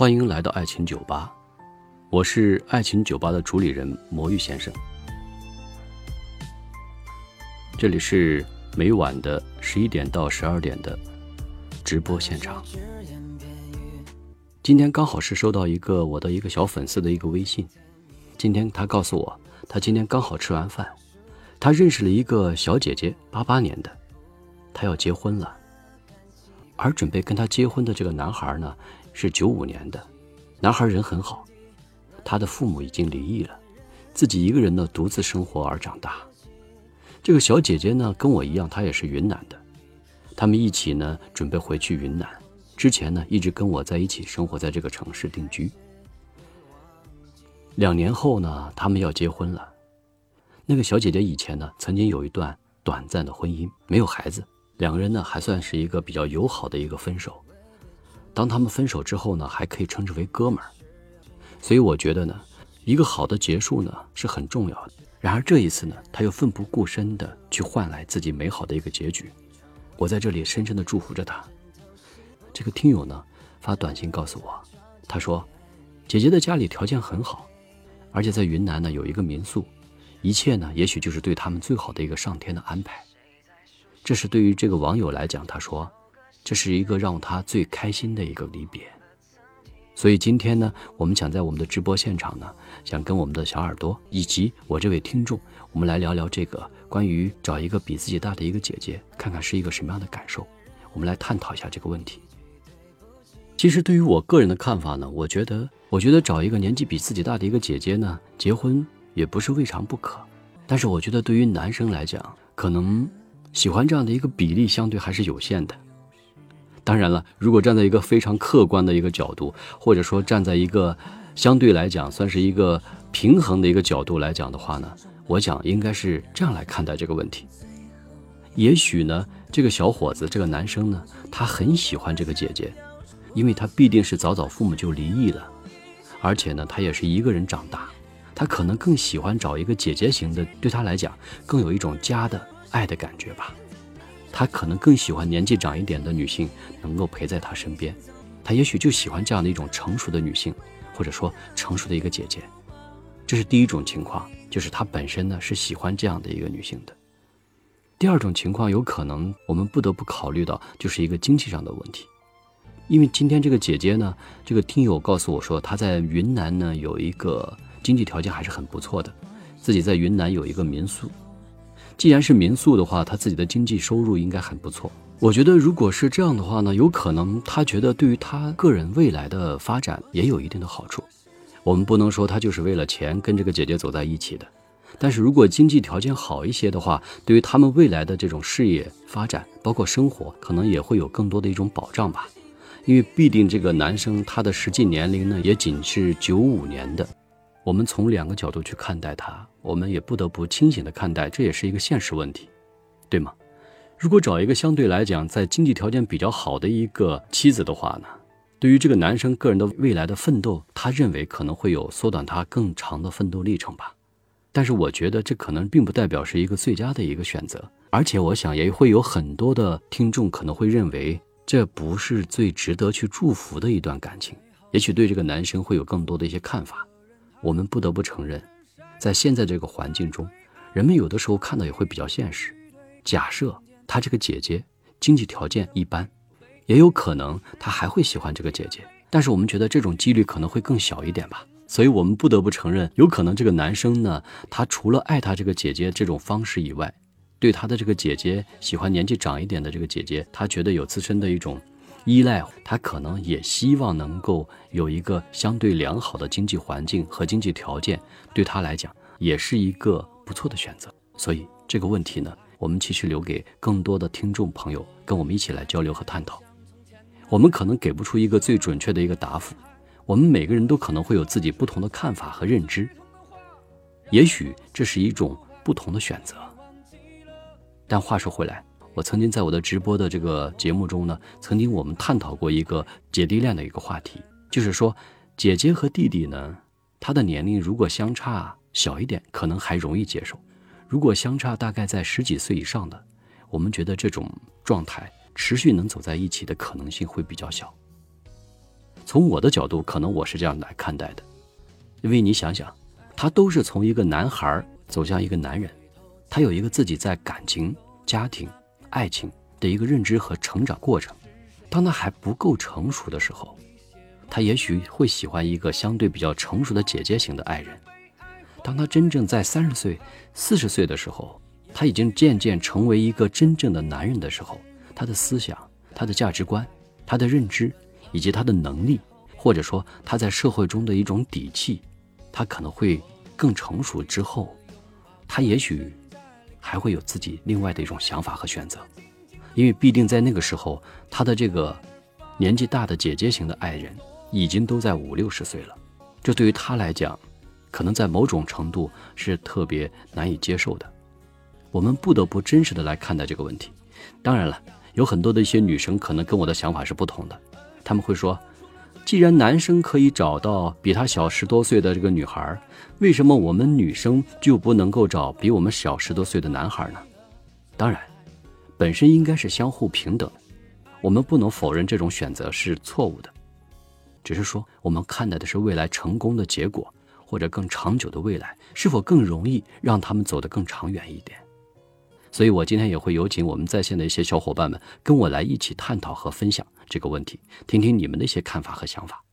欢迎来到爱情酒吧，我是爱情酒吧的主理人魔芋先生。这里是每晚的十一点到十二点的直播现场。今天刚好是收到一个我的一个小粉丝的一个微信，今天他告诉我，他今天刚好吃完饭，他认识了一个小姐姐，八八年的，他要结婚了，而准备跟他结婚的这个男孩呢。是九五年的，男孩人很好，他的父母已经离异了，自己一个人呢独自生活而长大。这个小姐姐呢跟我一样，她也是云南的，他们一起呢准备回去云南，之前呢一直跟我在一起生活在这个城市定居。两年后呢，他们要结婚了。那个小姐姐以前呢曾经有一段短暂的婚姻，没有孩子，两个人呢还算是一个比较友好的一个分手。当他们分手之后呢，还可以称之为哥们儿，所以我觉得呢，一个好的结束呢是很重要的。然而这一次呢，他又奋不顾身的去换来自己美好的一个结局，我在这里深深的祝福着他。这个听友呢发短信告诉我，他说，姐姐的家里条件很好，而且在云南呢有一个民宿，一切呢也许就是对他们最好的一个上天的安排。这是对于这个网友来讲，他说。这是一个让他最开心的一个离别，所以今天呢，我们想在我们的直播现场呢，想跟我们的小耳朵以及我这位听众，我们来聊聊这个关于找一个比自己大的一个姐姐，看看是一个什么样的感受。我们来探讨一下这个问题。其实对于我个人的看法呢，我觉得，我觉得找一个年纪比自己大的一个姐姐呢，结婚也不是未尝不可。但是我觉得对于男生来讲，可能喜欢这样的一个比例相对还是有限的。当然了，如果站在一个非常客观的一个角度，或者说站在一个相对来讲算是一个平衡的一个角度来讲的话呢，我想应该是这样来看待这个问题。也许呢，这个小伙子，这个男生呢，他很喜欢这个姐姐，因为他必定是早早父母就离异了，而且呢，他也是一个人长大，他可能更喜欢找一个姐姐型的，对他来讲更有一种家的爱的感觉吧。他可能更喜欢年纪长一点的女性能够陪在他身边，他也许就喜欢这样的一种成熟的女性，或者说成熟的一个姐姐。这是第一种情况，就是他本身呢是喜欢这样的一个女性的。第二种情况，有可能我们不得不考虑到，就是一个经济上的问题。因为今天这个姐姐呢，这个听友告诉我说，她在云南呢有一个经济条件还是很不错的，自己在云南有一个民宿。既然是民宿的话，他自己的经济收入应该很不错。我觉得，如果是这样的话呢，有可能他觉得对于他个人未来的发展也有一定的好处。我们不能说他就是为了钱跟这个姐姐走在一起的，但是如果经济条件好一些的话，对于他们未来的这种事业发展，包括生活，可能也会有更多的一种保障吧。因为必定这个男生他的实际年龄呢，也仅是九五年的。我们从两个角度去看待他，我们也不得不清醒的看待，这也是一个现实问题，对吗？如果找一个相对来讲在经济条件比较好的一个妻子的话呢，对于这个男生个人的未来的奋斗，他认为可能会有缩短他更长的奋斗历程吧。但是我觉得这可能并不代表是一个最佳的一个选择，而且我想也会有很多的听众可能会认为这不是最值得去祝福的一段感情，也许对这个男生会有更多的一些看法。我们不得不承认，在现在这个环境中，人们有的时候看到也会比较现实。假设他这个姐姐经济条件一般，也有可能他还会喜欢这个姐姐，但是我们觉得这种几率可能会更小一点吧。所以我们不得不承认，有可能这个男生呢，他除了爱他这个姐姐这种方式以外，对他的这个姐姐喜欢年纪长一点的这个姐姐，他觉得有自身的一种。依赖他可能也希望能够有一个相对良好的经济环境和经济条件，对他来讲也是一个不错的选择。所以这个问题呢，我们继续留给更多的听众朋友跟我们一起来交流和探讨。我们可能给不出一个最准确的一个答复，我们每个人都可能会有自己不同的看法和认知。也许这是一种不同的选择。但话说回来。我曾经在我的直播的这个节目中呢，曾经我们探讨过一个姐弟恋的一个话题，就是说，姐姐和弟弟呢，他的年龄如果相差小一点，可能还容易接受；如果相差大概在十几岁以上的，我们觉得这种状态持续能走在一起的可能性会比较小。从我的角度，可能我是这样来看待的，因为你想想，他都是从一个男孩走向一个男人，他有一个自己在感情、家庭、爱情的一个认知和成长过程。当他还不够成熟的时候，他也许会喜欢一个相对比较成熟的姐姐型的爱人。当他真正在三十岁、四十岁的时候，他已经渐渐成为一个真正的男人的时候，他的思想、他的价值观、他的认知。以及他的能力，或者说他在社会中的一种底气，他可能会更成熟之后，他也许还会有自己另外的一种想法和选择，因为必定在那个时候，他的这个年纪大的姐姐型的爱人已经都在五六十岁了，这对于他来讲，可能在某种程度是特别难以接受的。我们不得不真实的来看待这个问题。当然了，有很多的一些女生可能跟我的想法是不同的。他们会说：“既然男生可以找到比他小十多岁的这个女孩，为什么我们女生就不能够找比我们小十多岁的男孩呢？”当然，本身应该是相互平等，我们不能否认这种选择是错误的，只是说我们看待的是未来成功的结果，或者更长久的未来是否更容易让他们走得更长远一点。所以我今天也会有请我们在线的一些小伙伴们跟我来一起探讨和分享。这个问题，听听你们的一些看法和想法。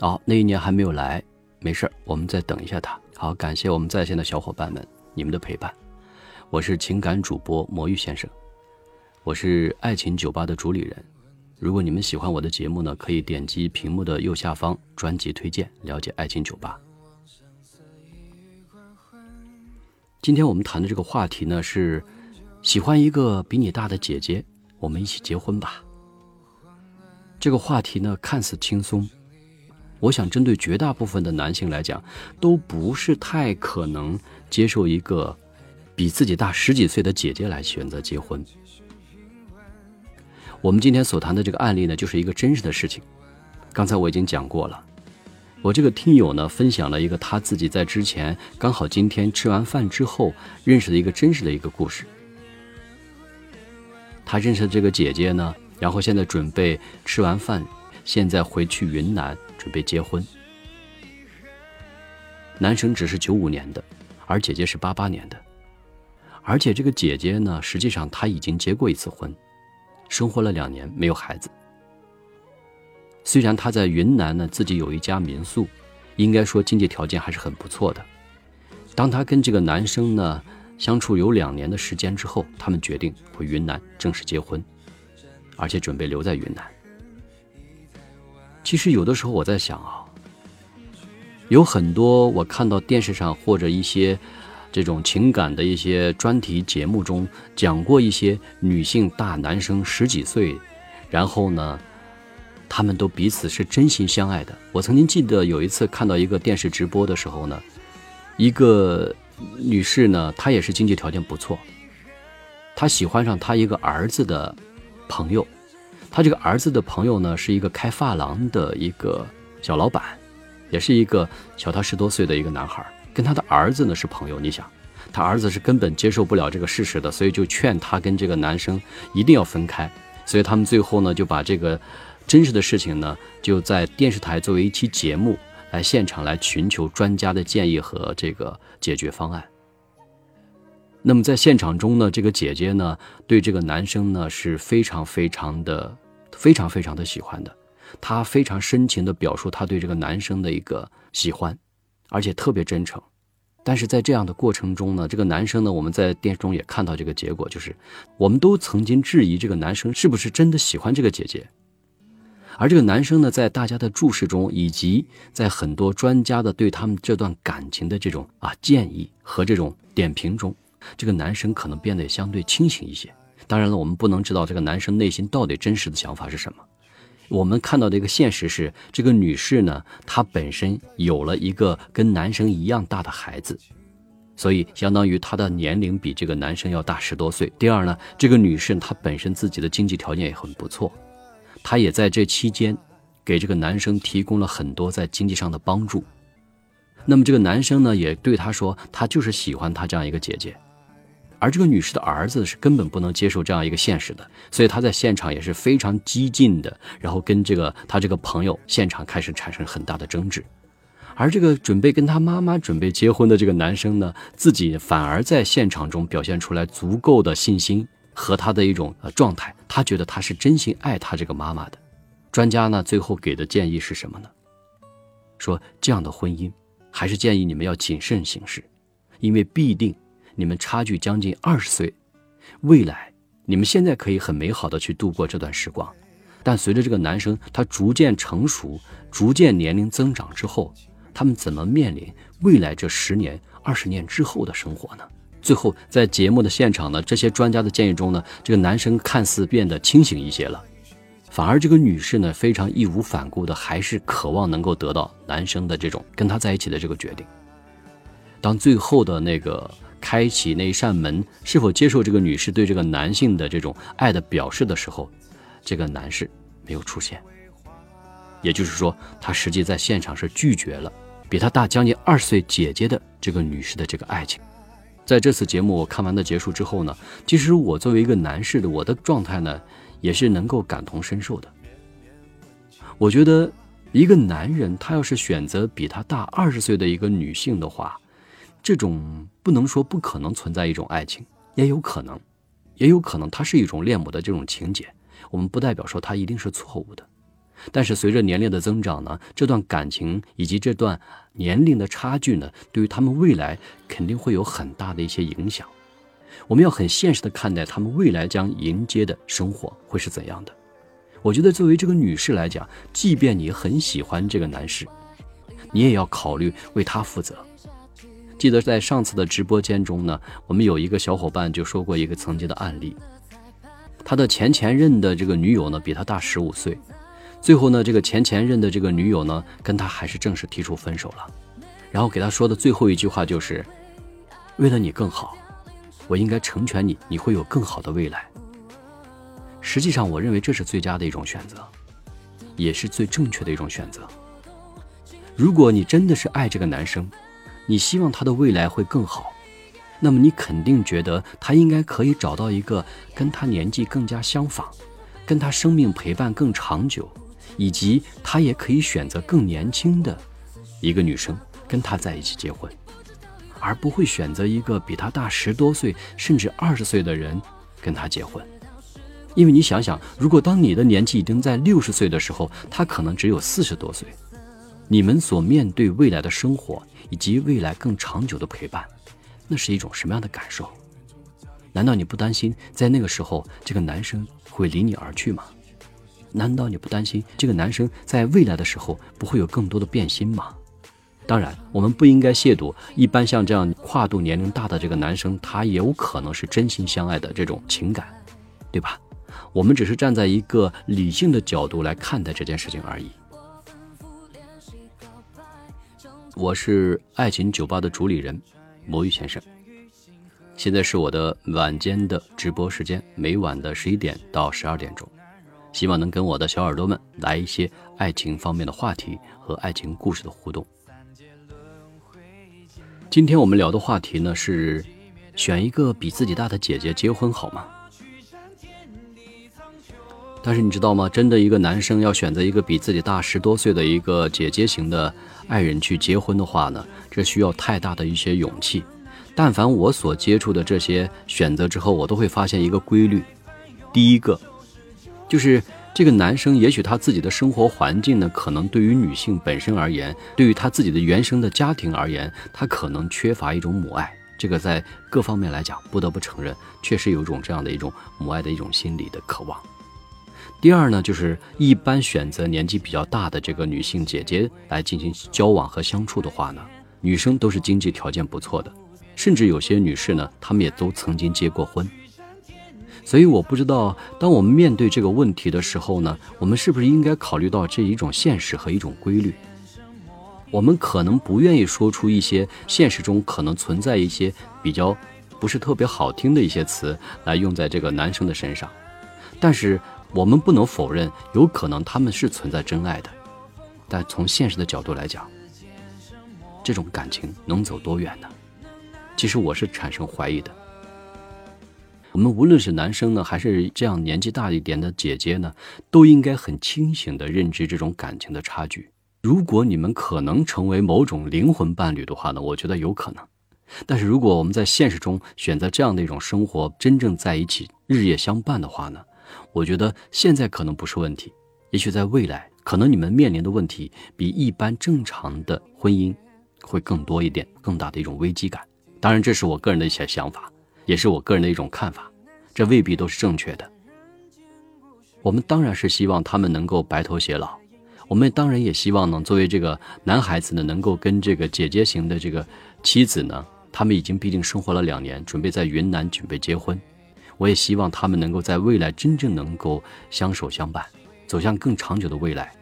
好，那一年还没有来，没事，我们再等一下他。好，感谢我们在线的小伙伴们，你们的陪伴。我是情感主播魔芋先生，我是爱情酒吧的主理人。如果你们喜欢我的节目呢，可以点击屏幕的右下方专辑推荐，了解爱情酒吧。今天我们谈的这个话题呢，是喜欢一个比你大的姐姐，我们一起结婚吧。这个话题呢，看似轻松，我想针对绝大部分的男性来讲，都不是太可能接受一个比自己大十几岁的姐姐来选择结婚。我们今天所谈的这个案例呢，就是一个真实的事情。刚才我已经讲过了，我这个听友呢，分享了一个他自己在之前刚好今天吃完饭之后认识的一个真实的一个故事。他认识的这个姐姐呢。然后现在准备吃完饭，现在回去云南准备结婚。男生只是九五年的，而姐姐是八八年的，而且这个姐姐呢，实际上她已经结过一次婚，生活了两年没有孩子。虽然她在云南呢自己有一家民宿，应该说经济条件还是很不错的。当她跟这个男生呢相处有两年的时间之后，他们决定回云南正式结婚。而且准备留在云南。其实有的时候我在想啊，有很多我看到电视上或者一些这种情感的一些专题节目中讲过一些女性大男生十几岁，然后呢，他们都彼此是真心相爱的。我曾经记得有一次看到一个电视直播的时候呢，一个女士呢，她也是经济条件不错，她喜欢上她一个儿子的。朋友，他这个儿子的朋友呢，是一个开发廊的一个小老板，也是一个小他十多岁的一个男孩，跟他的儿子呢是朋友。你想，他儿子是根本接受不了这个事实的，所以就劝他跟这个男生一定要分开。所以他们最后呢，就把这个真实的事情呢，就在电视台作为一期节目来现场来寻求专家的建议和这个解决方案。那么在现场中呢，这个姐姐呢，对这个男生呢是非常非常的、非常非常的喜欢的。她非常深情的表述她对这个男生的一个喜欢，而且特别真诚。但是在这样的过程中呢，这个男生呢，我们在电视中也看到这个结果，就是我们都曾经质疑这个男生是不是真的喜欢这个姐姐。而这个男生呢，在大家的注视中，以及在很多专家的对他们这段感情的这种啊建议和这种点评中。这个男生可能变得相对清醒一些。当然了，我们不能知道这个男生内心到底真实的想法是什么。我们看到的一个现实是，这个女士呢，她本身有了一个跟男生一样大的孩子，所以相当于她的年龄比这个男生要大十多岁。第二呢，这个女士她本身自己的经济条件也很不错，她也在这期间给这个男生提供了很多在经济上的帮助。那么这个男生呢，也对她说，他就是喜欢她这样一个姐姐。而这个女士的儿子是根本不能接受这样一个现实的，所以他在现场也是非常激进的，然后跟这个他这个朋友现场开始产生很大的争执。而这个准备跟他妈妈准备结婚的这个男生呢，自己反而在现场中表现出来足够的信心和他的一种呃状态，他觉得他是真心爱他这个妈妈的。专家呢最后给的建议是什么呢？说这样的婚姻还是建议你们要谨慎行事，因为必定。你们差距将近二十岁，未来你们现在可以很美好的去度过这段时光，但随着这个男生他逐渐成熟，逐渐年龄增长之后，他们怎么面临未来这十年、二十年之后的生活呢？最后在节目的现场呢，这些专家的建议中呢，这个男生看似变得清醒一些了，反而这个女士呢，非常义无反顾的还是渴望能够得到男生的这种跟他在一起的这个决定。当最后的那个。开启那一扇门，是否接受这个女士对这个男性的这种爱的表示的时候，这个男士没有出现。也就是说，他实际在现场是拒绝了比他大将近二十岁姐姐的这个女士的这个爱情。在这次节目我看完的结束之后呢，其实我作为一个男士的我的状态呢，也是能够感同身受的。我觉得一个男人他要是选择比他大二十岁的一个女性的话，这种不能说不可能存在一种爱情，也有可能，也有可能它是一种恋母的这种情节。我们不代表说它一定是错误的，但是随着年龄的增长呢，这段感情以及这段年龄的差距呢，对于他们未来肯定会有很大的一些影响。我们要很现实的看待他们未来将迎接的生活会是怎样的。我觉得作为这个女士来讲，即便你很喜欢这个男士，你也要考虑为他负责。记得在上次的直播间中呢，我们有一个小伙伴就说过一个曾经的案例，他的前前任的这个女友呢比他大十五岁，最后呢这个前前任的这个女友呢跟他还是正式提出分手了，然后给他说的最后一句话就是，为了你更好，我应该成全你，你会有更好的未来。实际上，我认为这是最佳的一种选择，也是最正确的一种选择。如果你真的是爱这个男生。你希望他的未来会更好，那么你肯定觉得他应该可以找到一个跟他年纪更加相仿，跟他生命陪伴更长久，以及他也可以选择更年轻的一个女生跟他在一起结婚，而不会选择一个比他大十多岁甚至二十岁的人跟他结婚。因为你想想，如果当你的年纪已经在六十岁的时候，他可能只有四十多岁，你们所面对未来的生活。以及未来更长久的陪伴，那是一种什么样的感受？难道你不担心在那个时候这个男生会离你而去吗？难道你不担心这个男生在未来的时候不会有更多的变心吗？当然，我们不应该亵渎一般像这样跨度年龄大的这个男生，他也有可能是真心相爱的这种情感，对吧？我们只是站在一个理性的角度来看待这件事情而已。我是爱情酒吧的主理人，魔芋先生。现在是我的晚间的直播时间，每晚的十一点到十二点钟，希望能跟我的小耳朵们来一些爱情方面的话题和爱情故事的互动。今天我们聊的话题呢是，选一个比自己大的姐姐结婚好吗？但是你知道吗？真的一个男生要选择一个比自己大十多岁的一个姐姐型的爱人去结婚的话呢，这需要太大的一些勇气。但凡我所接触的这些选择之后，我都会发现一个规律：第一个，就是这个男生也许他自己的生活环境呢，可能对于女性本身而言，对于他自己的原生的家庭而言，他可能缺乏一种母爱。这个在各方面来讲，不得不承认，确实有一种这样的一种母爱的一种心理的渴望。第二呢，就是一般选择年纪比较大的这个女性姐姐来进行交往和相处的话呢，女生都是经济条件不错的，甚至有些女士呢，她们也都曾经结过婚。所以我不知道，当我们面对这个问题的时候呢，我们是不是应该考虑到这一种现实和一种规律？我们可能不愿意说出一些现实中可能存在一些比较不是特别好听的一些词来用在这个男生的身上，但是。我们不能否认，有可能他们是存在真爱的，但从现实的角度来讲，这种感情能走多远呢？其实我是产生怀疑的。我们无论是男生呢，还是这样年纪大一点的姐姐呢，都应该很清醒的认知这种感情的差距。如果你们可能成为某种灵魂伴侣的话呢，我觉得有可能。但是如果我们在现实中选择这样的一种生活，真正在一起日夜相伴的话呢，我觉得现在可能不是问题，也许在未来，可能你们面临的问题比一般正常的婚姻会更多一点，更大的一种危机感。当然，这是我个人的一些想法。也是我个人的一种看法，这未必都是正确的。我们当然是希望他们能够白头偕老，我们当然也希望呢，作为这个男孩子呢，能够跟这个姐姐型的这个妻子呢，他们已经毕竟生活了两年，准备在云南准备结婚。我也希望他们能够在未来真正能够相守相伴，走向更长久的未来。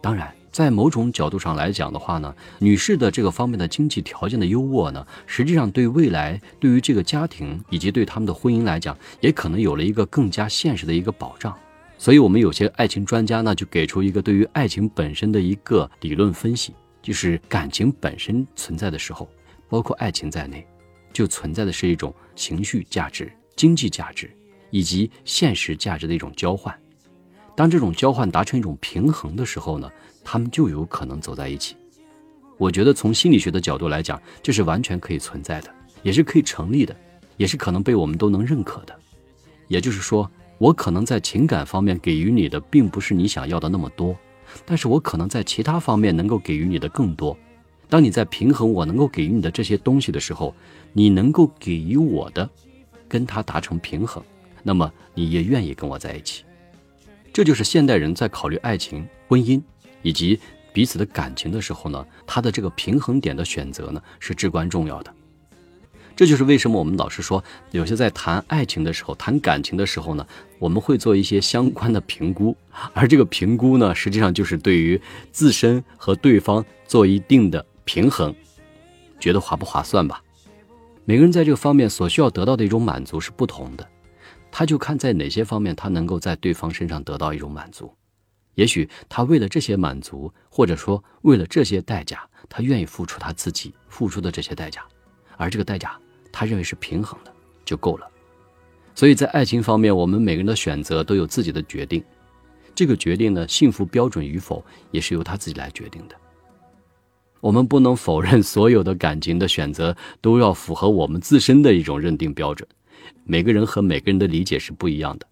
当然。在某种角度上来讲的话呢，女士的这个方面的经济条件的优渥呢，实际上对未来对于这个家庭以及对他们的婚姻来讲，也可能有了一个更加现实的一个保障。所以，我们有些爱情专家呢，就给出一个对于爱情本身的一个理论分析，就是感情本身存在的时候，包括爱情在内，就存在的是一种情绪价值、经济价值以及现实价值的一种交换。当这种交换达成一种平衡的时候呢？他们就有可能走在一起。我觉得从心理学的角度来讲，这是完全可以存在的，也是可以成立的，也是可能被我们都能认可的。也就是说，我可能在情感方面给予你的并不是你想要的那么多，但是我可能在其他方面能够给予你的更多。当你在平衡我能够给予你的这些东西的时候，你能够给予我的，跟他达成平衡，那么你也愿意跟我在一起。这就是现代人在考虑爱情、婚姻。以及彼此的感情的时候呢，他的这个平衡点的选择呢是至关重要的。这就是为什么我们老是说，有些在谈爱情的时候、谈感情的时候呢，我们会做一些相关的评估，而这个评估呢，实际上就是对于自身和对方做一定的平衡，觉得划不划算吧？每个人在这个方面所需要得到的一种满足是不同的，他就看在哪些方面他能够在对方身上得到一种满足。也许他为了这些满足，或者说为了这些代价，他愿意付出他自己付出的这些代价，而这个代价他认为是平衡的就够了。所以在爱情方面，我们每个人的选择都有自己的决定，这个决定呢，幸福标准与否也是由他自己来决定的。我们不能否认所有的感情的选择都要符合我们自身的一种认定标准，每个人和每个人的理解是不一样的。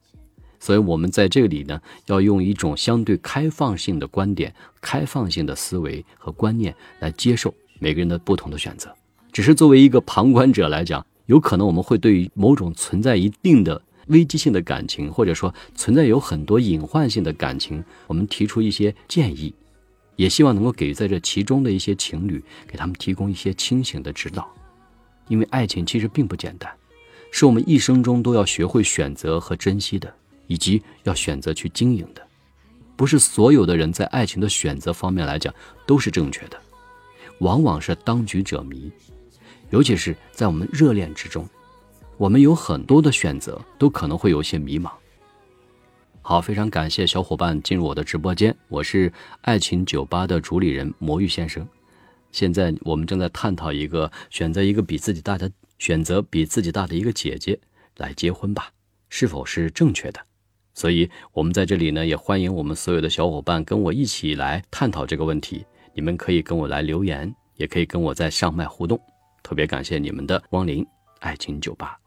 所以，我们在这里呢，要用一种相对开放性的观点、开放性的思维和观念来接受每个人的不同的选择。只是作为一个旁观者来讲，有可能我们会对于某种存在一定的危机性的感情，或者说存在有很多隐患性的感情，我们提出一些建议，也希望能够给予在这其中的一些情侣，给他们提供一些清醒的指导。因为爱情其实并不简单，是我们一生中都要学会选择和珍惜的。以及要选择去经营的，不是所有的人在爱情的选择方面来讲都是正确的，往往是当局者迷，尤其是在我们热恋之中，我们有很多的选择都可能会有些迷茫。好，非常感谢小伙伴进入我的直播间，我是爱情酒吧的主理人魔芋先生。现在我们正在探讨一个选择一个比自己大的选择比自己大的一个姐姐来结婚吧，是否是正确的？所以，我们在这里呢，也欢迎我们所有的小伙伴跟我一起来探讨这个问题。你们可以跟我来留言，也可以跟我在上麦互动。特别感谢你们的光临，爱情酒吧。